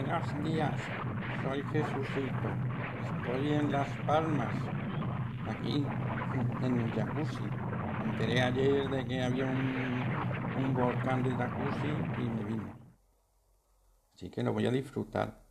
Buenos días, soy Jesucito. Estoy en Las Palmas, aquí en el jacuzzi. Me enteré ayer de que había un, un volcán de jacuzzi y me vino, Así que lo voy a disfrutar.